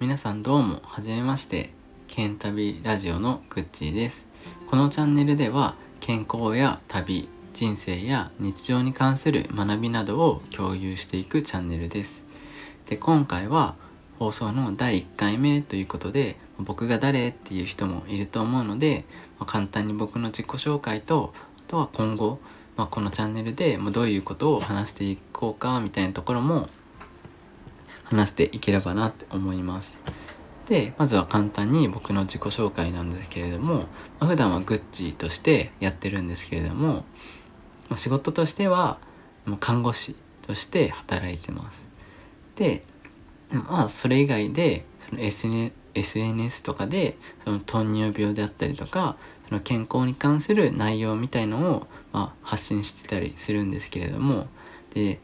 皆さんどうも、はじめまして。ケン旅ラジオのグッチーです。このチャンネルでは、健康や旅、人生や日常に関する学びなどを共有していくチャンネルです。で、今回は放送の第1回目ということで、僕が誰っていう人もいると思うので、ま簡単に僕の自己紹介と、あとは今後、まあ、このチャンネルでどういうことを話していこうかみたいなところも話していければなって思います。で、まずは簡単に僕の自己紹介なんですけれども、まあ、普段はグッチーとしてやってるんですけれども、ま仕事としてはもう看護師として働いてます。で、まあそれ以外でその SN SNS とかでその糖尿病であったりとかその健康に関する内容みたいのを、まあ、発信してたりするんですけれどもで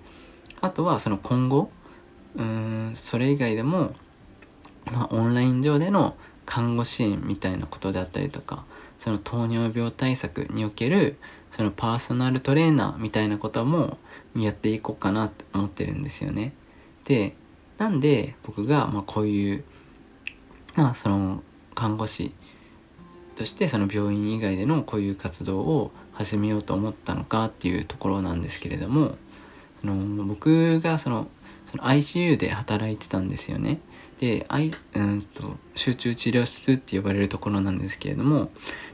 あとはその今後うーんそれ以外でも、まあ、オンライン上での看護支援みたいなことであったりとかその糖尿病対策におけるそのパーソナルトレーナーみたいなこともやっていこうかなって思ってるんですよね。でなんで僕がまこういうまあその看護師としてその病院以外でのこういう活動を始めようと思ったのかっていうところなんですけれどもその僕がその ICU で働いてたんですよね。で、I うんと集中治療室って呼ばれるところなんですけれども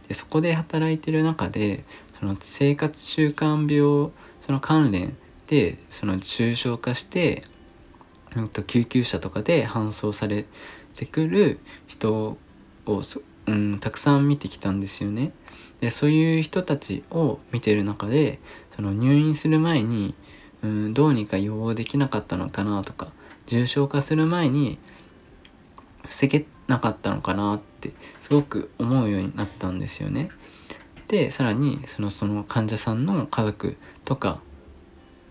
でそこで働いてる中でその生活習慣病その関連でその重症化して、うん、と救急車とかで搬送されてくる人をそ、うん、たくさん見てきたんですよね。でそういう人たちを見てる中でその入院する前に、うん、どうにか予防できなかったのかなとか重症化する前に防げなかったのかなってすごく思うようになったんですよね。でさらにそのその患者さんの家族とか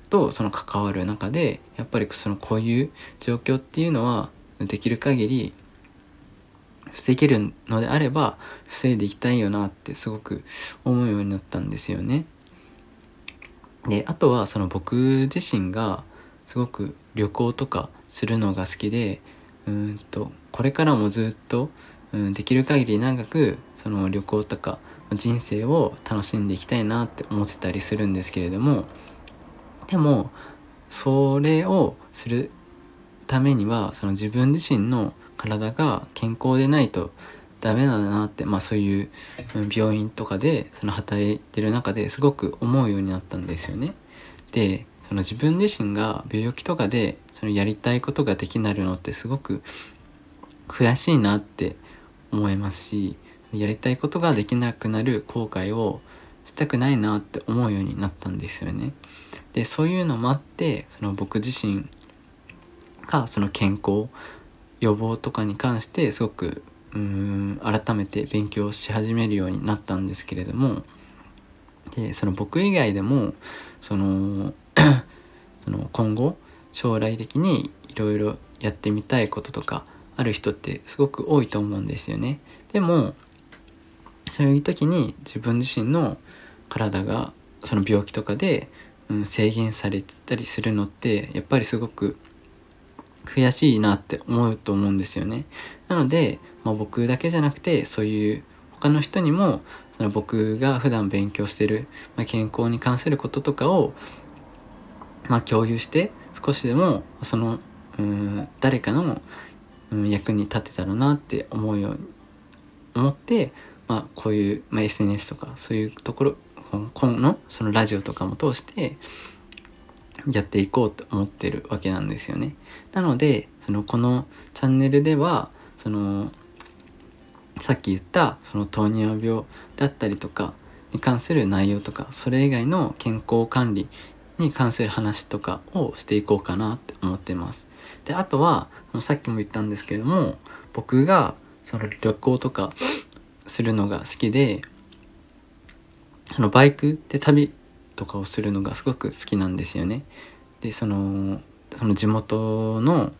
とその関わる中でやっぱりそのこういう状況っていうのはできる限り防げるのであれば防いでいきたいよなってすごく思うようになったんですよね。であとはその僕自身がすごく旅行とかするのが好きでうんとこれからもずっと、うん、できる限り長くその旅行とか人生を楽しんでいきたいなって思ってたりするんですけれどもでもそれをするためにはその自分自身の体が健康でないとダメなんだなってまあそういう病院とかでその働いてる中ですごく思うようになったんですよね。でその自分自身が病気とかでそのやりたいことができなるのってすごく悔しいなって思いますしやりたいことができなくなる後悔をしたくないなって思うようになったんですよね。でそういうのもあってその僕自身がその健康予防とかに関してすごくうん改めて勉強し始めるようになったんですけれどもでその僕以外でもその その今後将来的にいろいろやってみたいこととかある人ってすごく多いと思うんですよね。でもそういう時に自分自身の体がその病気とかで、うん、制限されてたりするのってやっぱりすごく悔しいなって思うと思うんですよね。なので、まあ、僕だけじゃなくてそういう他の人にもその僕が普段勉強してる、まあ、健康に関することとかを、まあ、共有して少しでもそのうん誰かの、うん、役に立てたらなって思うように思って、まあ、こういう、まあ、SNS とかそういうところ今のそのラジオとかも通してやっていこうと思ってるわけなんですよね。なのでそのこのチャンネルではそのさっき言ったその糖尿病だったりとかに関する内容とかそれ以外の健康管理に関する話とかをしていこうかなって思ってます。であとはさっきも言ったんですけれども僕がその旅行とかするのが好きでそのバイクで旅とかをするのがすごく好きなんですよね。でそのその地元の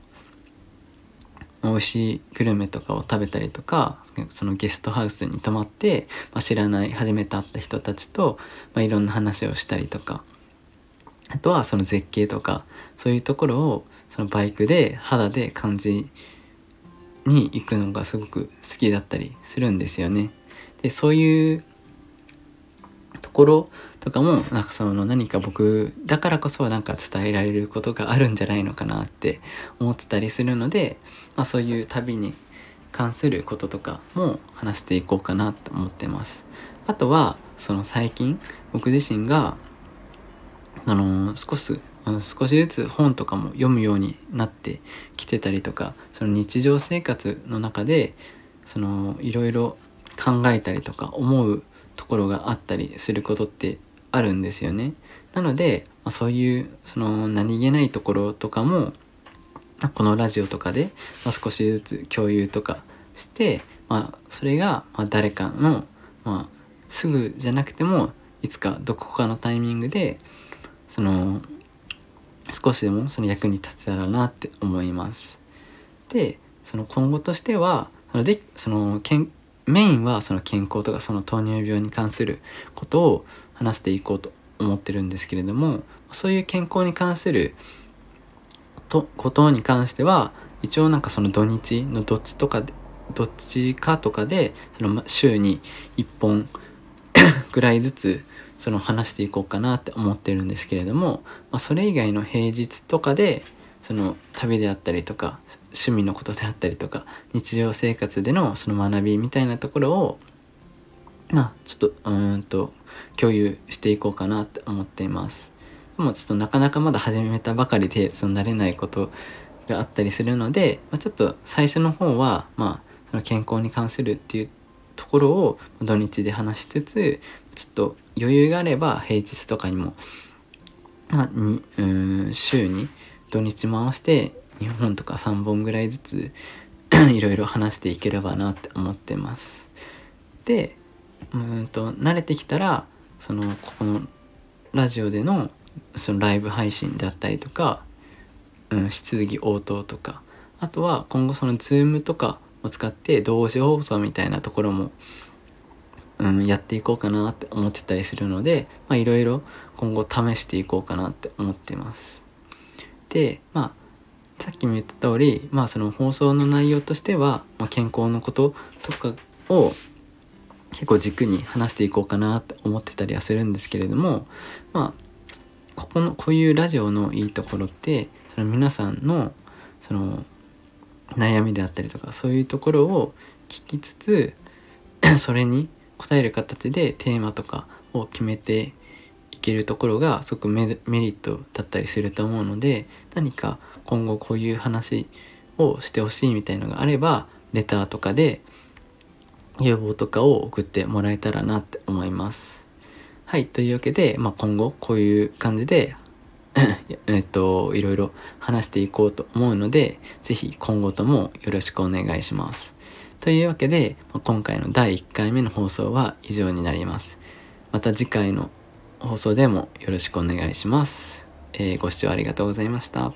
美味しいグルメとかを食べたりとかそのゲストハウスに泊まって、まあ、知らない初めて会った人たちと、まあ、いろんな話をしたりとかあとはその絶景とかそういうところをそのバイクで肌で感じに行くのがすごく好きだったりするんですよね。でそういうところとかもなんかその何か僕だからこそなんか伝えられることがあるんじゃないのかなって思ってたりするので、まあ、そういう旅に関することとかも話していこうかなと思ってます。あとはその最近僕自身があの少しあの少しずつ本とかも読むようになってきてたりとかその日常生活の中でそのいろいろ考えたりとか思うところがあったりすることってあるんですよね。なので、まあ、そういうその何気ないところとかもこのラジオとかで、まあ、少しずつ共有とかして、まあ、それがま誰かの、まあ、すぐじゃなくてもいつかどこかのタイミングでその少しでもその役に立てたらなって思います。でその今後としてはそのでそのけんメインはその健康とかその糖尿病に関することを話していこうと思ってるんですけれどもそういう健康に関するとことに関しては一応なんかその土日のどっちとかでどっちかとかでその週に1本 ぐらいずつその話していこうかなって思ってるんですけれども、まあ、それ以外の平日とかでその旅であったりとか趣味のことであったりとか日常生活でのその学びみたいなところをまあちょっとうんと共有していこうかなって思っています。でもちょっとなかなかまだ始めたばかりでその慣れないことがあったりするので、まあ、ちょっと最初の方はまあその健康に関するっていうところを土日で話しつつちょっと余裕があれば平日とかにも、まあ、にうん週に土日回して2本とか3本ぐらいずつ いろいろ話していければなって思ってます。でうんと慣れてきたらそのここのラジオでのそのライブ配信であったりとか、うん、質疑応答とかあとは今後その Zoom とかを使って同時放送みたいなところもうん、やっていこうかなって思ってたりするのでいろいろ今後試していこうかなって思ってます。でまあさっきも言った通り、まあ、その放送の内容としては、まあ、健康のこととかを結構軸に話していこうかなって思ってたりはするんですけれどもまあここのこういうラジオのいいところってその皆さんのその悩みであったりとかそういうところを聞きつつそれに答える形でテーマとかを決めてけるところがすごくメリットだったりすると思うので何か今後こういう話をしてほしいみたいのがあればレターとかで要望とかを送ってもらえたらなって思います。はい、というわけで、まあ、今後こういう感じで えっと、いろいろ話していこうと思うので、是非今後ともよろしくお願いします。というわけで、今回の第1回目の放送は以上になります。また次回の放送でもよろしくお願いします。えー、ご視聴ありがとうございました。